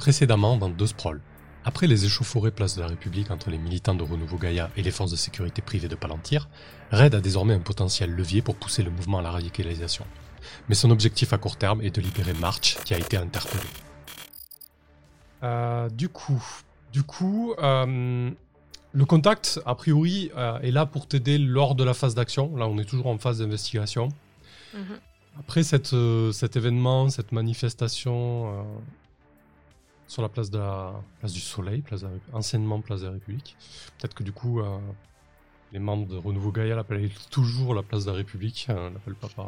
Précédemment dans Deux Sprawl. Après les échauffourées place de la République entre les militants de Renouveau Gaïa et les forces de sécurité privées de Palantir, Red a désormais un potentiel levier pour pousser le mouvement à la radicalisation. Mais son objectif à court terme est de libérer March, qui a été interpellé. Euh, du coup, du coup, euh, le contact, a priori, euh, est là pour t'aider lors de la phase d'action. Là, on est toujours en phase d'investigation. Mhm. Après cette, euh, cet événement, cette manifestation euh, sur la place, de la, place du Soleil, place de la anciennement place de la République, peut-être que du coup, euh, les membres de Renouveau Gaïa l'appellent toujours la place de la République, euh, l'appellent pas par...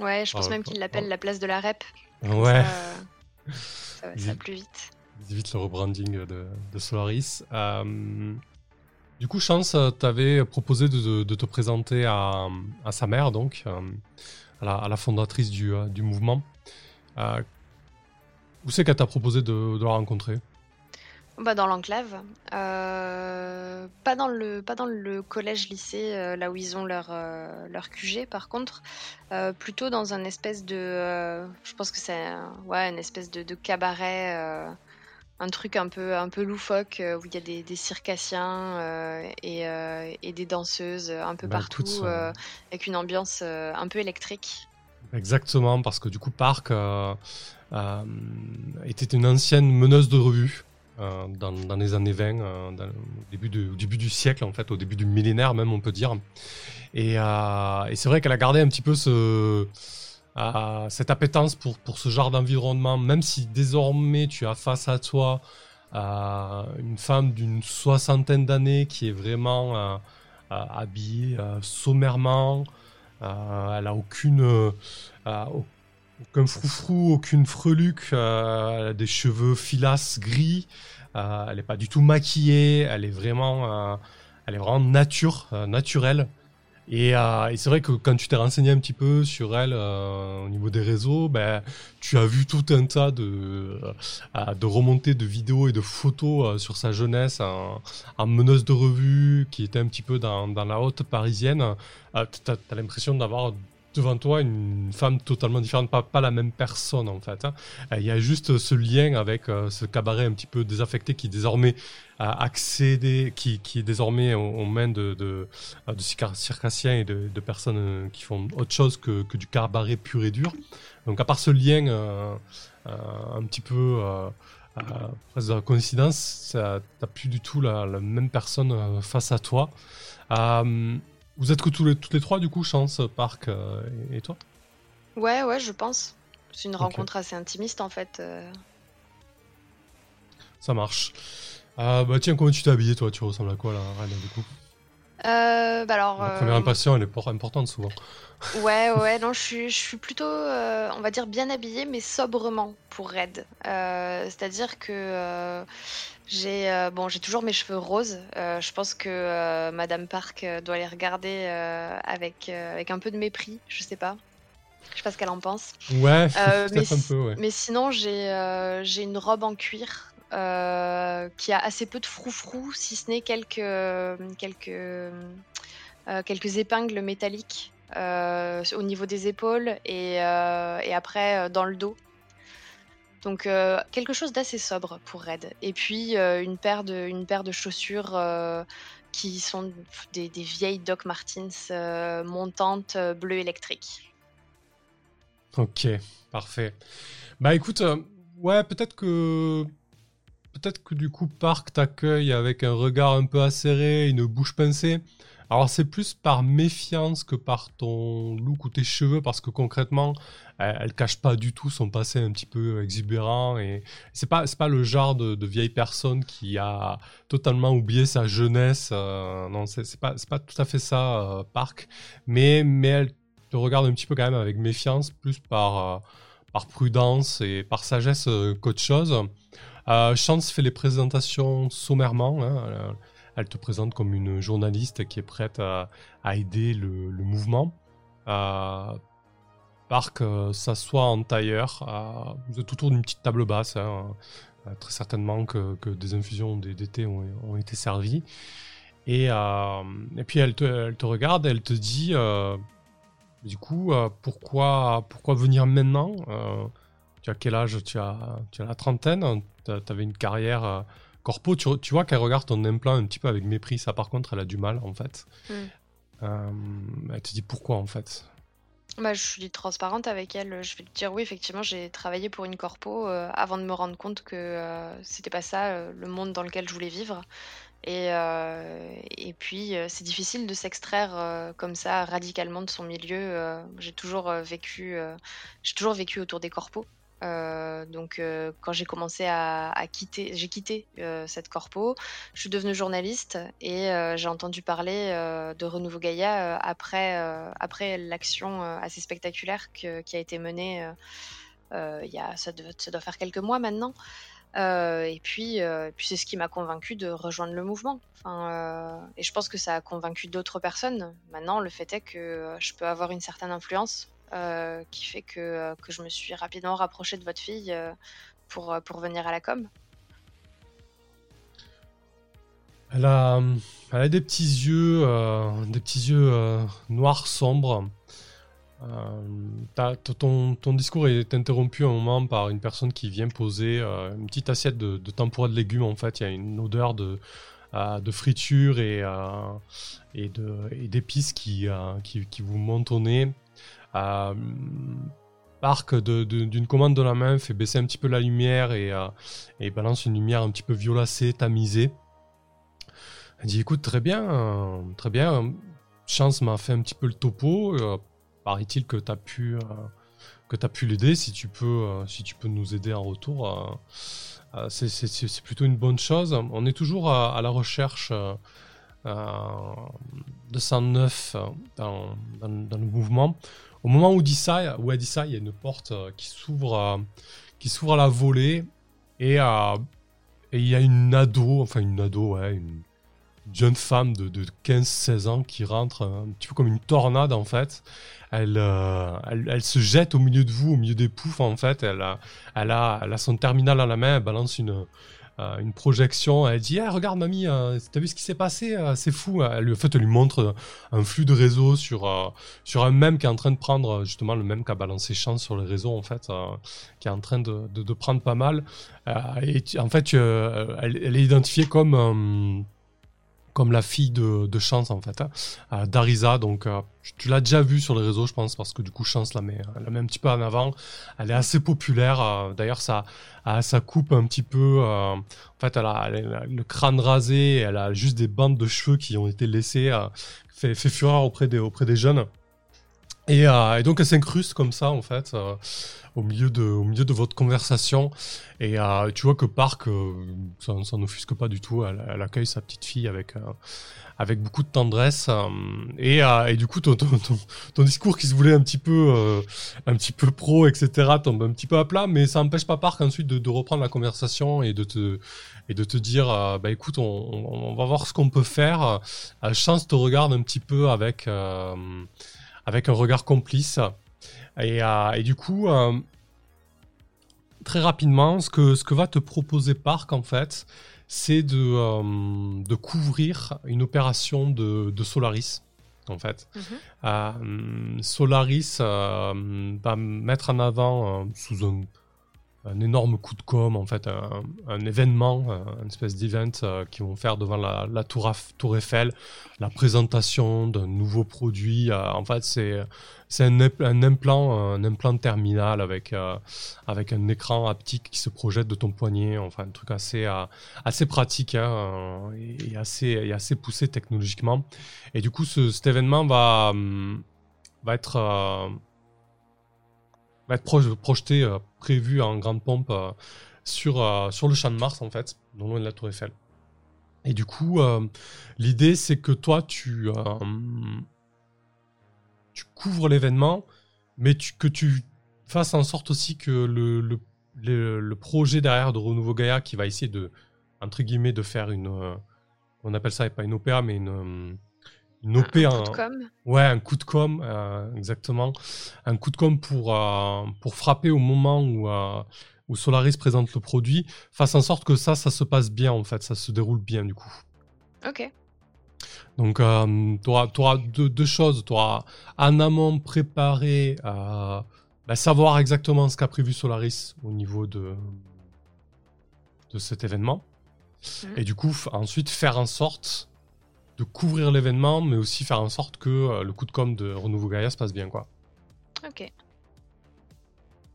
Ouais, je pense Ah, même ouais. qu'il l'appelle la place de la rep. Ouais, Ça, ça, va- ça va plus vite. ils évitent le rebranding de, de Solaris. Euh, du coup, Chance euh, t'avait proposé de, de- de te présenter à, à sa mère, donc, euh, à, la, à la fondatrice du, euh, du mouvement. Où c'est qu'elle t'a proposé de, de la rencontrer? Bah, dans l'enclave. Euh, pas, dans le, pas dans le collège-lycée, euh, là où ils ont leur, euh, leur QG, par contre. Plutôt dans un espèce de. je pense que c'est ouais, une espèce de, de cabaret. un truc un peu, un peu loufoque où il y a des, des circassiens et, et des danseuses un peu Bah, partout, ça- avec une ambiance un peu électrique. Exactement, parce que du coup, Park euh, était une ancienne meneuse de revue euh, dans, les années 20, euh, au, début de- début du siècle, en fait, au début du millénaire même, on peut dire. Et, euh, c'est vrai qu'elle a gardé un petit peu ce, euh, cette appétence pour, pour ce genre d'environnement, même si désormais tu as face à toi euh, une femme d'une soixantaine d'années qui est vraiment euh, euh, habillée euh, sommairement. Euh, elle a aucune, aucun froufrou, aucune freluque. euh, elle a des cheveux filasses gris. euh, elle n'est pas du tout maquillée. Elle est vraiment, euh, elle est vraiment nature, naturelle. Et, c'est vrai que quand tu t'es renseigné un petit peu sur elle au niveau des réseaux, ben, tu as vu tout un tas de, de remontées de vidéos et de photos sur sa jeunesse en, en meneuse de revue qui était un petit peu dans, la haute parisienne. T'as as, l'impression d'avoir devant toi une femme totalement différente, pas, la même personne en fait. hein. Euh, Il y a juste ce lien avec euh, ce cabaret un petit peu désaffecté qui désormais a accédé, qui, est désormais aux, mains de, de, euh, circassiens et de, personnes qui font autre chose que, du cabaret pur et dur. Donc à part ce lien un petit peu presque de coïncidence, t'as plus du tout la, même personne face à toi. Vous êtes que tous les, toutes les trois du coup, Chance, Park euh, et, et toi Ouais, ouais, je pense. C'est une rencontre assez intimiste en fait. euh. Ça marche. Euh, bah tiens, comment tu t'es habillé toi? Tu ressembles à quoi là, Reine, du coup? Euh, bah alors, La première impression, elle est importante souvent. ouais, ouais, non, je suis, je suis plutôt, on va dire, bien habillée, mais sobrement pour Red. C'est-à-dire que j'ai, euh, bon, j'ai toujours mes cheveux roses. Euh, je pense que euh, Madame Park doit les regarder avec, avec un peu de mépris. Je sais pas. Je sais pas ce qu'elle en pense. Ouais, mais, peut-être un si- peu, ouais. mais sinon, j'ai j'ai une robe en cuir qui a assez peu de froufrou, si ce n'est quelques, quelques, quelques épingles métalliques au niveau des épaules et, et après dans le dos. Donc euh, quelque chose d'assez sobre pour Red. Et puis euh, une, paire de, chaussures euh, qui sont des, vieilles Doc Martens montantes bleu électrique. Ok, parfait. Bah écoute, ouais, peut-être que peut-être que du coup Park t'accueille avec un regard un peu acéré, une bouche pincée. Alors c'est plus par méfiance que par ton look ou tes cheveux parce que concrètement, elle, cache pas du tout son passé un petit peu exubérant et c'est pas c'est pas le genre de, vieille personne qui a totalement oublié sa jeunesse. euh, non, c'est c'est pas c'est pas tout à fait ça, euh, Park. Mais mais elle te regarde un petit peu quand même avec méfiance, plus par, euh, par prudence et par sagesse euh, qu'autre chose. Euh, Chance fait les présentations sommairement. hein, elle, te présente comme une journaliste qui est prête à, aider le, mouvement. Euh, Park euh, s'assoit en tailleur. euh, vous êtes autour d'une petite table basse. hein, euh, très certainement que, des infusions d- d'été ont, été servies. Et, puis elle te, elle te regarde, elle te dit du coup, pourquoi, venir maintenant? Tu as quel âge? Tu as, tu as la trentaine, tu avais une carrière corpo, tu, tu vois qu'elle regarde ton implant un petit peu avec mépris. Ça, par contre, elle a du mal, en fait. Mm. elle te dit pourquoi, en fait? Bah, je suis transparente avec elle. Je vais te dire oui, effectivement, j'ai travaillé pour une corpo avant de me rendre compte que c'était pas ça le monde dans lequel je voulais vivre. Et, et puis, c'est difficile de s'extraire comme ça radicalement de son milieu. j'ai toujours vécu, j'ai toujours vécu autour des corpos. Euh, donc, euh, quand j'ai commencé à, quitter, j'ai quitté euh, cette corpo, je suis devenue journaliste et j'ai entendu parler de Renouveau Gaïa après, après l'action assez spectaculaire qui a été menée. il y a, ça, doit, faire quelques mois maintenant. et puis, puis c'est ce qui m'a convaincu de rejoindre le mouvement. Et je pense que ça a convaincu d'autres personnes. Maintenant, le fait est que je peux avoir une certaine influence euh, qui fait que, euh, que, je me suis rapidement rapprochée de votre fille euh, pour, pour venir à la com. Elle a, elle a des petits yeux, des petits yeux noirs sombres. ton, ton, discours est interrompu un moment par une personne qui vient poser une petite assiette de, de tempura de légumes. En fait, il y a une odeur de, de friture et, et d'épices qui, qui, qui, vous montent nez. Euh, Parc d'une commande de la main fait baisser un petit peu la lumière et, euh, et balance une lumière un petit peu violacée, tamisée. Elle dit écoute très bien, très bien. Chance m'a fait un petit peu le topo. Euh, paraît-il que tu as pu que pu l'aider. Si tu peux si tu peux nous aider en retour, c'est plutôt une bonne chose. On est toujours à, la recherche. de 109 dans, dans, dans, le mouvement. Au moment où, dit ça, où elle dit ça, il y a une porte euh, qui s'ouvre euh, qui s'ouvre à la volée et, euh, et il y a une ado, enfin une ado, une jeune femme de, de 15-16 ans qui rentre un petit peu comme une tornade en fait. Elle, elle, se jette au milieu de vous, au milieu des poufs en fait. Elle a, elle a, elle a son terminal à la main, elle balance une, une projection. Elle dit ah, Regarde, mamie, euh, t'as vu ce qui s'est passé euh, C'est fou. Elle, en fait, elle lui montre un flux de réseau sur, un même qui est en train de prendre, justement, le même qui a balancé chance sur les réseaux, en fait, qui est en train de, prendre pas mal. et en fait, elle, est identifiée comme comme la fille de, Chance en fait, hein. Darisa. Donc euh, tu l'as déjà vu sur les réseaux, je pense, parce que du coup Chance la met, la met un petit peu en avant. Elle est assez populaire. Euh, d'ailleurs, ça, ça coupe un petit peu. Euh, en fait, elle a, le crâne rasé. Elle a juste des bandes de cheveux qui ont été laissées. fait, fureur auprès des jeunes. Et, et donc elle s'incruste comme ça en fait au milieu de, au milieu de votre conversation. Et euh, tu vois que Park, euh, ça, ça n'offusque pas du tout. Elle, accueille sa petite fille avec, euh, avec beaucoup de tendresse. Et, et, du coup, ton, ton, ton, discours qui se voulait un petit peu, un petit peu pro, etc., tombe un petit peu à plat. Mais ça n'empêche pas Park ensuite de, de, reprendre la conversation et de te, et de te dire, bah écoute, on, on, va voir ce qu'on peut faire. Chance te regarde un petit peu avec, avec un regard complice. Et, euh, et du coup, euh, très rapidement, ce que, ce que va te proposer Park, en fait, c'est de, euh, de couvrir une opération de, de Solaris en fait. Mhm. Solaris va mettre en avant sous un un énorme coup de com, en fait, un, événement, une espèce d'event euh, qui vont faire devant la, tour, Eiffel, la présentation d'un nouveau produit. Euh, en fait, c'est c'est un, implant, un implant terminal avec euh, avec un écran haptique qui se projette de ton poignet. Enfin, un truc assez assez pratique hein, et, assez et assez poussé technologiquement. Et du coup, ce, cet événement va hum, va être va être projeté, euh, prévu en grande pompe euh, sur, euh, sur le champ de Mars, en fait, non loin de la Tour Eiffel. Et du coup, l'idée, c'est que toi, tu, tu couvres l'événement, mais que tu fasses en sorte aussi que le, le, projet derrière de Renouveau Gaïa, qui va essayer de, entre guillemets, de faire une. on appelle ça pas une opéra, mais une une OP un, coup de com. Ouais, un coup de com, euh, exactement. Un coup de com pour, euh, pour frapper au moment où, euh, où Solaris présente le produit, fasse en sorte que ça, ça se passe bien en fait, ça se déroule bien du coup. Ok. Donc, tu auras, deux, choses. Tu auras en amont préparé bah, savoir exactement ce qu'a prévu Solaris au niveau de, de cet événement. Mhm. Et du coup, ensuite faire en sorte de couvrir l'événement, mais aussi faire en sorte que euh, le coup de com de Renouveau Gaia se passe bien. Quoi. Ok.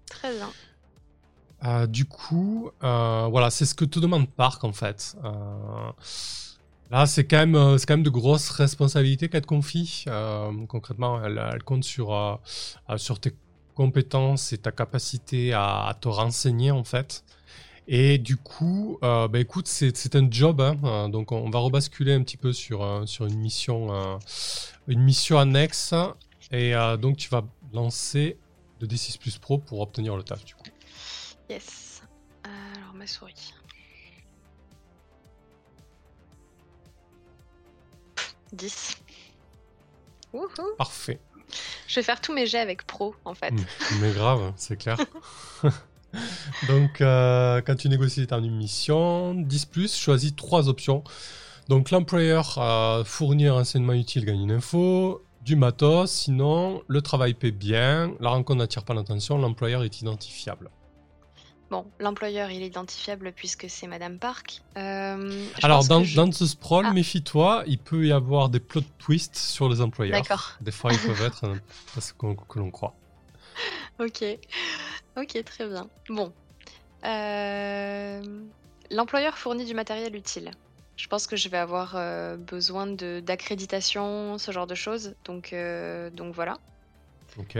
Très bien. Euh, du coup, euh, voilà, c'est ce que te demande Park en fait. Là, c'est quand, même, c'est quand même de grosses responsabilités qu'elle te confie. Concrètement, elle, elle compte sur, sur tes compétences et ta capacité à, à te renseigner en fait. Et du coup, euh, bah, écoute, c'est un job, hein, euh, donc on va rebasculer un petit peu sur, euh, sur une mission, euh, une mission annexe, et donc tu vas lancer le D6 Plus Pro pour obtenir le taf du coup. Yes. Alors, ma souris. 10. Wouhou. Parfait. Je vais faire tous mes jets avec pro en fait. Mm, Mais grave, c'est clair. Donc, euh, quand tu négocies ta mission, 10 plus, choisis trois options. Donc, l'employeur euh, fournit un renseignement utile, gagne une info, du matos, sinon, le travail paie bien, la rencontre n'attire pas l'attention, l'employeur est identifiable. Bon, l'employeur il est identifiable puisque c'est Madame Park. Euh, Alors, dans, que je- dans ce sprawl, Ah. méfie-toi, il peut y avoir des plot twists sur les employeurs. D'accord. Des fois, ils peuvent être ce qu'on- que l'on croit. Ok. Ok, très bien. Bon. Euh, L'employeur fournit du matériel utile. Je pense que je vais avoir euh, besoin de- d'accréditation, ce genre de choses. Donc, euh, donc voilà. Ok.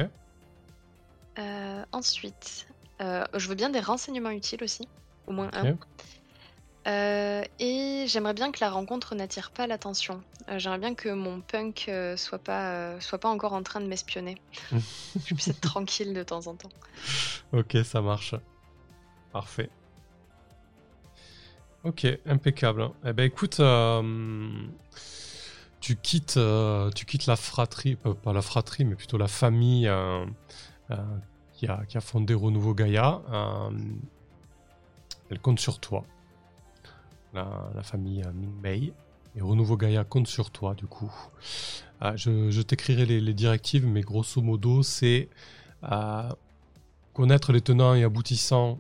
Euh, ensuite, je veux bien des renseignements utiles aussi, au moins un. Euh, et j'aimerais bien que la rencontre n'attire pas l'attention. Euh, j'aimerais bien que mon punk euh, soit pas soit pas encore en train de m'espionner. je puisse être tranquille de temps en temps. Ok, ça marche. Parfait. Ok, impeccable. Eh ben écoute, tu quittes, tu quittes la fratrie, pas la fratrie, mais plutôt la famille qui, a, qui a fondé Renouveau Gaïa. elle compte sur toi, la, famille euh, Ming Mei. Et Renouveau Gaïa compte sur toi, du coup. Euh, je t'écrirai les, directives, mais grosso modo, c'est euh, connaître les tenants et aboutissants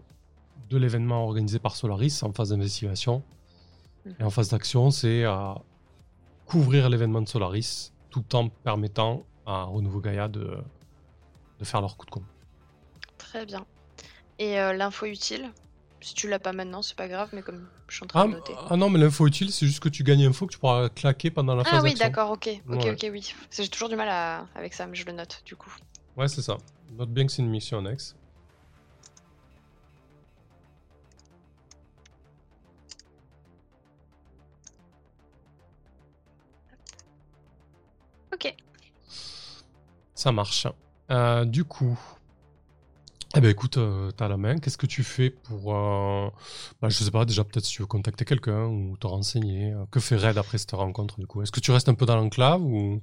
de l'événement organisé par Solaris en phase d'investigation. Et en phase d'action, c'est euh, couvrir l'événement de Solaris tout en permettant à Renouveau Gaïa de, de faire leur coup de com. Très bien. Et euh, l'info utile, si tu l'as pas maintenant, c'est pas grave, mais comme je suis en train Ah, de noter. ah non, mais l'info utile, c'est juste que tu gagnes info que tu pourras claquer pendant la phase Ah oui, d'action. d'accord, ok, ok, Ouais. ok, oui. J'ai toujours du mal à... avec ça, mais je le note du coup. Ouais, c'est ça. Note bien que c'est une mission annexe. Ok. Ça marche. Euh, du coup, eh ben écoute, euh, t'as la main. Qu'est-ce que tu fais pour, euh, bah, je sais pas, déjà peut-être si tu veux contacter quelqu'un ou te renseigner. Euh, Que fait Red après cette rencontre du coup? Est-ce que tu restes un peu dans l'enclave ou?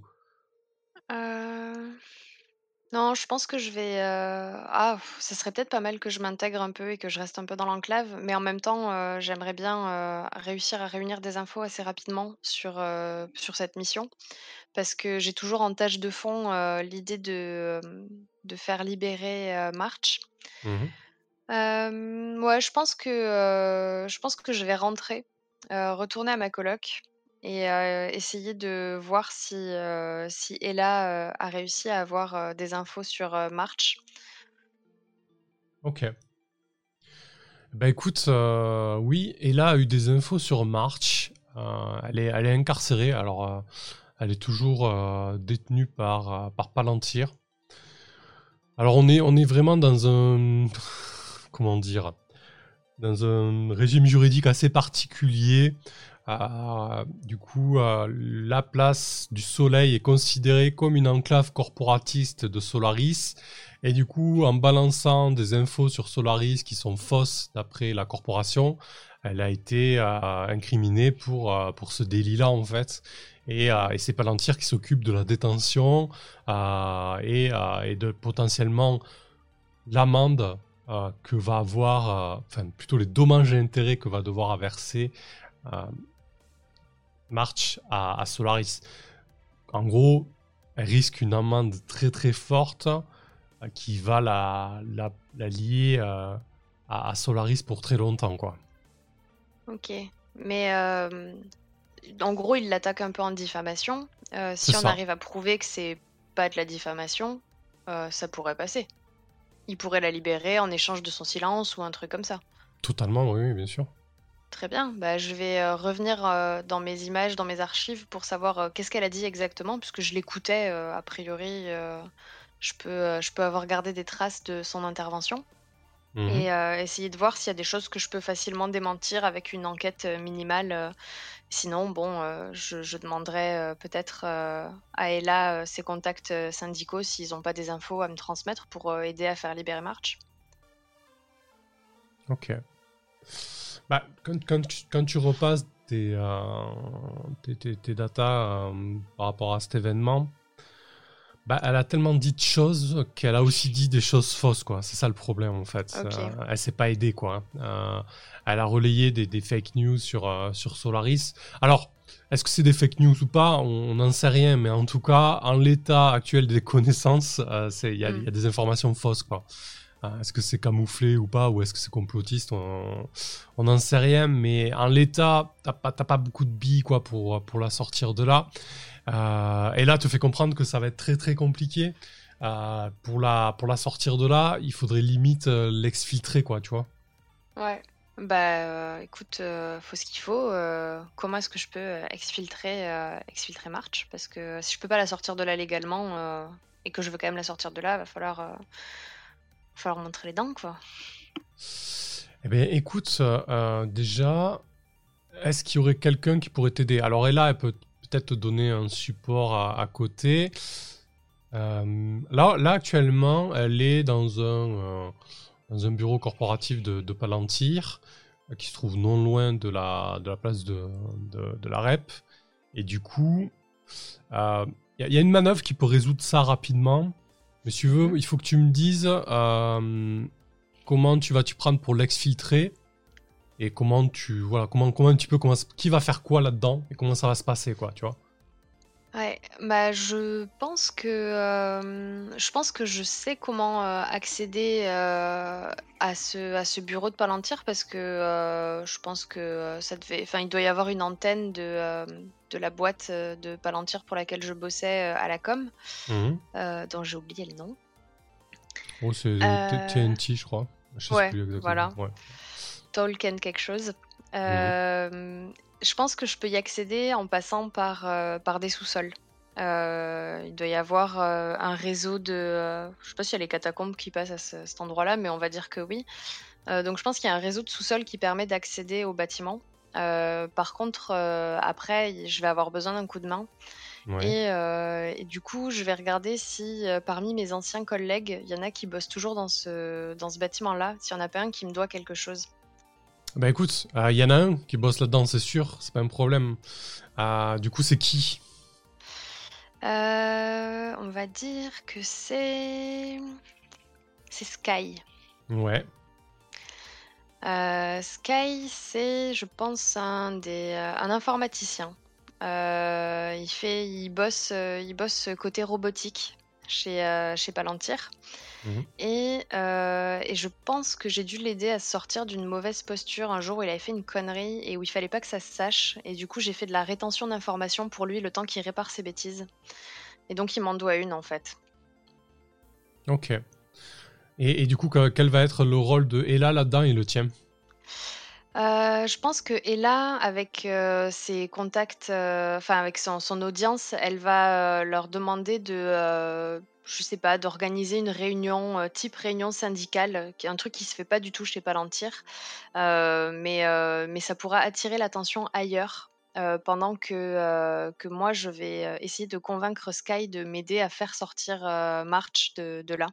Non, je pense que je vais. euh, Ah, pff, ça serait peut-être pas mal que je m'intègre un peu et que je reste un peu dans l'enclave, mais en même temps, euh, j'aimerais bien euh, réussir à réunir des infos assez rapidement sur, euh, sur cette mission, parce que j'ai toujours en tâche de fond euh, l'idée de, euh, de faire libérer euh, March. Mhm. Euh, ouais, je pense que euh, je pense que je vais rentrer, euh, retourner à ma coloc et essayer de voir si si Ella a réussi à avoir des infos sur March. Ok. Bah écoute, oui, Ella a eu des infos sur March. Elle, est, elle est incarcérée, alors elle est toujours détenue par, par Palantir. Alors on est, on est vraiment dans un... Comment dire Dans un régime juridique assez particulier. Du coup, la place du Soleil est considérée comme une enclave corporatiste de Solaris. Et du coup, en balançant des infos sur Solaris qui sont fausses d'après la corporation, elle a été euh, incriminée pour, euh, pour ce délit-là, en fait. Et, euh, et c'est Palantir qui s'occupe de la détention et, de potentiellement l'amende que va avoir, enfin plutôt les dommages et intérêts que va devoir verser March à, à Solaris. En gros, elle risque une amende très très forte qui va la, la, lier à, Solaris pour très longtemps, quoi. Ok. Mais en gros, il l'attaque un peu en diffamation. si on arrive à prouver que c'est pas de la diffamation, ça pourrait passer. Il pourrait la libérer en échange de son silence ou un truc comme ça. Totalement, oui, bien sûr. Très bien. Bah, je vais euh, revenir euh, dans mes images, dans mes archives pour savoir euh, qu'est-ce qu'elle a dit exactement, puisque je l'écoutais, a priori, je, peux, je peux avoir gardé des traces de son intervention. Mhm. Et essayer de voir s'il y a des choses que je peux facilement démentir avec une enquête minimale. Sinon, bon, je, je, demanderai peut-être à Ella ses contacts syndicaux s'ils n'ont pas des infos à me transmettre pour aider à faire libérer March. Ok. Bah, quand, quand, tu, repasses tes, euh, tes, tes, datas euh, par rapport à cet événement, bah, elle a tellement dit de choses qu'elle a aussi dit des choses fausses, quoi. C'est ça le problème, en fait. Euh, elle s'est pas aidée, quoi. elle a relayé des, des fake news sur, sur Solaris. Alors, est-ce que c'est des fake news ou pas? On n'en sait rien, mais en tout cas, en l'état actuel des connaissances, il y, a des informations fausses, quoi. Ah, est-ce que c'est camouflé ou pas, ou est-ce que c'est complotiste On n'en sait rien, mais en l'état, t'as pas, pas beaucoup de billes quoi, pour, pour la sortir de là. Euh, et là, te fait comprendre que ça va être très très compliqué. Euh, pour, la, pour la sortir de là, il faudrait limite euh, l'exfiltrer, quoi, tu vois. Ouais. Bah écoute, faut ce qu'il faut. comment est-ce que je peux exfiltrer, exfiltrer March? Parce que si je peux pas la sortir de là légalement et que je veux quand même la sortir de là, va falloir falloir montrer les dents, quoi. Eh bien, écoute, euh, déjà, est-ce qu'il y aurait quelqu'un qui pourrait t'aider? Alors, là, elle peut peut-être te donner un support à, côté. Euh, là, là, actuellement, elle est dans un, euh, dans un bureau corporatif de, Palantir, qui se trouve non loin de la, de la place de, de, la REP. Et du coup, il y, a une manœuvre qui peut résoudre ça rapidement. Mais si tu veux, il faut que tu me dises euh, comment tu vas t'y prendre pour l'exfiltrer et comment tu voilà comment comment un petit peu comment qui va faire quoi là-dedans et comment ça va se passer quoi, tu vois. Ouais, bah je pense que euh, je pense que je sais comment euh, accéder à ce à ce bureau de Palantir parce que je pense que ça devait, enfin il doit y avoir une antenne de de la boîte de Palantir pour laquelle je bossais à la com, mmh. dont j'ai oublié le nom. Oh c'est TNT je crois. Je sais plus exactement. voilà. Tolkien quelque chose. Mmh je pense que je peux y accéder en passant par, euh, par des sous-sols. Euh, il doit y avoir euh, un réseau de. je sais pas s'il y a les catacombes qui passent à cet endroit-là, mais on va dire que oui. donc je pense qu'il y a un réseau de sous-sols qui permet d'accéder au bâtiment. Par contre, après, je vais avoir besoin d'un coup de main. Et, et, du coup, je vais regarder si parmi mes anciens collègues, il y en a qui bossent toujours dans ce, dans ce bâtiment-là, s'il y en a pas un qui me doit quelque chose. Bah écoute, il euh, y en a un qui bosse là-dedans, c'est sûr, c'est pas un problème. Euh, du coup, c'est qui? Euh, On va dire que c'est. C'est Sky. Ouais. Sky, c'est, je pense, un, des, un informaticien. il, fait, il, bosse, il bosse côté robotique chez, chez Palantir. Mhm. Euh, et, je pense que j'ai dû l'aider à sortir d'une mauvaise posture un jour où il avait fait une connerie et où il fallait pas que ça se sache. Et du coup, j'ai fait de la rétention d'informations pour lui le temps qu'il répare ses bêtises. Et donc, il m'en doit une en fait. Ok. Et, du coup, quel va être le rôle de Ella là-dedans et le tien euh, je pense que Ella, avec euh, ses contacts, enfin avec son, audience, elle va leur demander de je sais pas, d'organiser une réunion euh, type réunion syndicale, euh, qui est un truc qui se fait pas du tout chez Palantir, euh, mais, mais ça pourra attirer l'attention ailleurs. pendant que, que moi je vais essayer de convaincre Sky de m'aider à faire sortir March de, de là.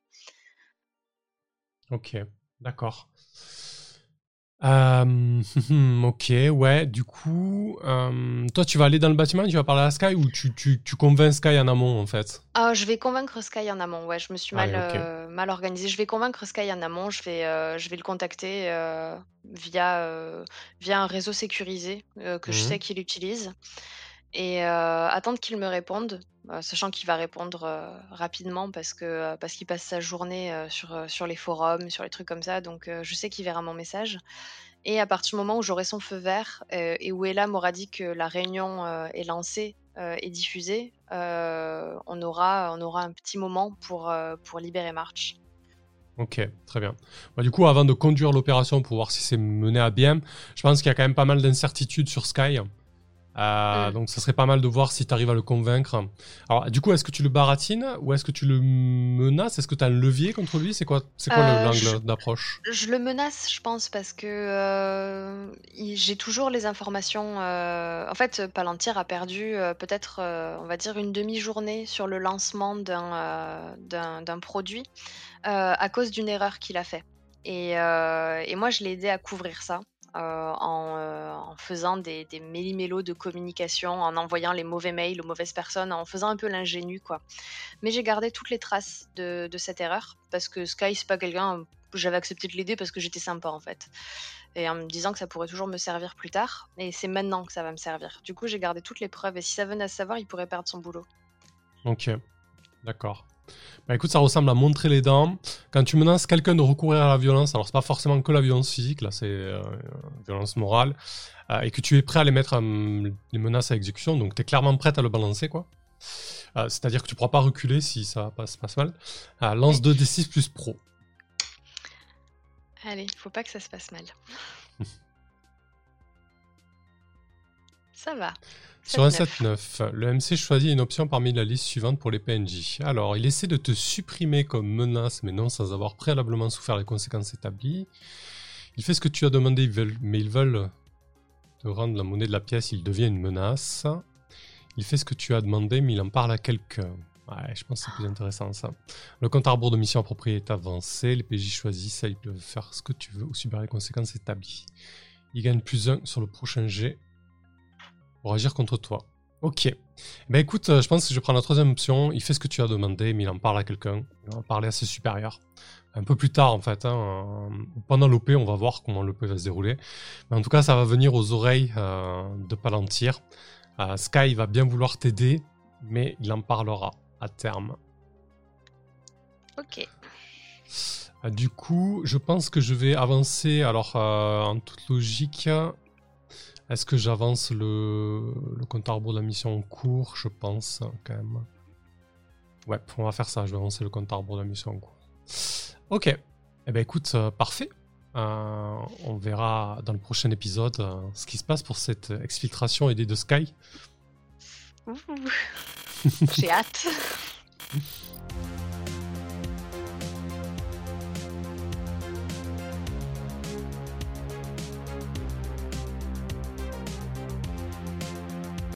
Ok, d'accord. Euh, ok, ouais. Du coup, euh, toi, tu vas aller dans le bâtiment, tu vas parler à Sky ou tu, tu, tu convaincs Sky en amont, en fait? Ah, Je vais convaincre Sky en amont, ouais. Je me suis mal, euh, mal organisée. Je vais convaincre Sky en amont. Je vais, je vais le contacter via, via un réseau sécurisé que je mmh sais qu'il utilise. Et attendre qu'il me réponde, sachant qu'il va répondre rapidement parce que parce qu'il passe sa journée sur, sur les forums, sur les trucs comme ça. Donc je sais qu'il verra mon message. Et à partir du moment où j'aurai son feu vert et où Ella m'aura dit que la réunion est lancée et diffusée, on, aura, on aura un petit moment pour, pour libérer March. Ok, très bien. Bah, du coup, avant de conduire l'opération pour voir si c'est mené à bien, je pense qu'il y a quand même pas mal d'incertitudes sur Sky. Euh, mm. Donc, ça serait pas mal de voir si tu arrives à le convaincre. Alors, du coup, est-ce que tu le baratines ou est-ce que tu le menaces? Est-ce que tu as un levier contre lui? C'est quoi, c'est quoi euh, l'angle d'approche? Je le menace, je pense, parce que euh, j'ai toujours les informations. En fait, Palantir a perdu peut-être, on va dire, une demi-journée sur le lancement d'un, d'un, produit à cause d'une erreur qu'il a fait. Et, et moi, je l'ai aidé à couvrir ça. Euh, euh, en, faisant des, des méli-mélos de communication, en envoyant les mauvais mails aux mauvaises personnes, en faisant un peu l'ingénu, quoi. Mais j'ai gardé toutes les traces de, cette erreur, parce que Sky, c'est pas quelqu'un... J'avais accepté de l'aider parce que j'étais sympa, en fait. Et en me disant que ça pourrait toujours me servir plus tard. Et c'est maintenant que ça va me servir. Du coup, j'ai gardé toutes les preuves, et si ça venait à savoir, il pourrait perdre son boulot. Ok, d'accord. Bah écoute, ça ressemble à montrer les dents. Quand tu menaces quelqu'un de recourir à la violence, alors c'est pas forcément que la violence physique, là c'est euh, violence morale, euh, et que tu es prêt à les mettre les menaces à exécution, donc tu es clairement prête à le balancer quoi. Euh, c'est-à-dire que tu pourras pas reculer si ça passe, passe mal. lance 2d6 plus pro. Allez, faut pas que ça se passe mal. ça va. Sur un 7-9, le MC choisit une option parmi la liste suivante pour les PNJ. Alors, il essaie de te supprimer comme menace, mais non sans avoir préalablement souffert les conséquences établies. Il fait ce que tu as demandé, mais ils veulent te rendre la monnaie de la pièce, il devient une menace. Il fait ce que tu as demandé, mais il en parle à quelqu'un. Ouais, je pense que c'est plus intéressant ça. Le compte à rebours de mission appropriée est avancé. Les PJ choisissent, ils peuvent faire ce que tu veux ou subir les conséquences établies. Il gagne plus 1 sur le prochain jet pour agir contre toi. Ok. Ben écoute, euh, je pense que je prends la troisième option. Il fait ce que tu as demandé, mais il en parle à quelqu'un. Il en parler à ses supérieurs. Un peu plus tard, en fait. Hein, pendant l'OP, on va voir comment l'OP va se dérouler. Mais en tout cas, ça va venir aux oreilles euh, de Palantir. Euh, Sky va bien vouloir t'aider, mais il en parlera à terme. Ok. Du coup, je pense que je vais avancer. Alors, en toute logique, est-ce que j'avance le, le compte à rebours de la mission en cours? Je pense, quand même. Ouais, on va faire ça. Je vais avancer le compte à rebours de la mission en cours. Ok. Eh ben écoute, euh, parfait. Euh, on verra dans le prochain épisode euh, ce qui se passe pour cette exfiltration aidée de Sky. J'ai hâte.